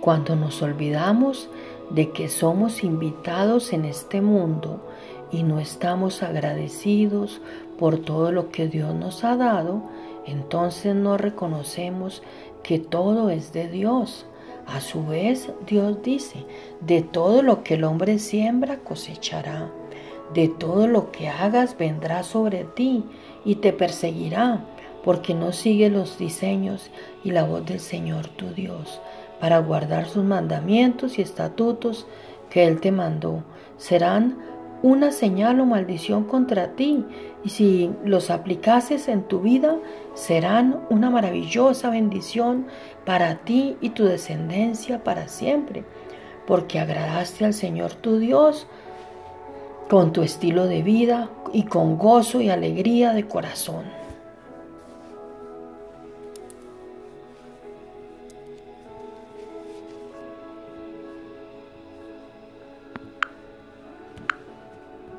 cuando nos olvidamos de que somos invitados en este mundo y no estamos agradecidos por todo lo que Dios nos ha dado, entonces no reconocemos que todo es de Dios. A su vez, Dios dice, de todo lo que el hombre siembra cosechará, de todo lo que hagas vendrá sobre ti y te perseguirá, porque no sigue los diseños y la voz del Señor tu Dios, para guardar sus mandamientos y estatutos que Él te mandó. Serán una señal o maldición contra ti, y si los aplicases en tu vida, serán una maravillosa bendición para ti y tu descendencia para siempre, porque agradaste al Señor tu Dios con tu estilo de vida y con gozo y alegría de corazón.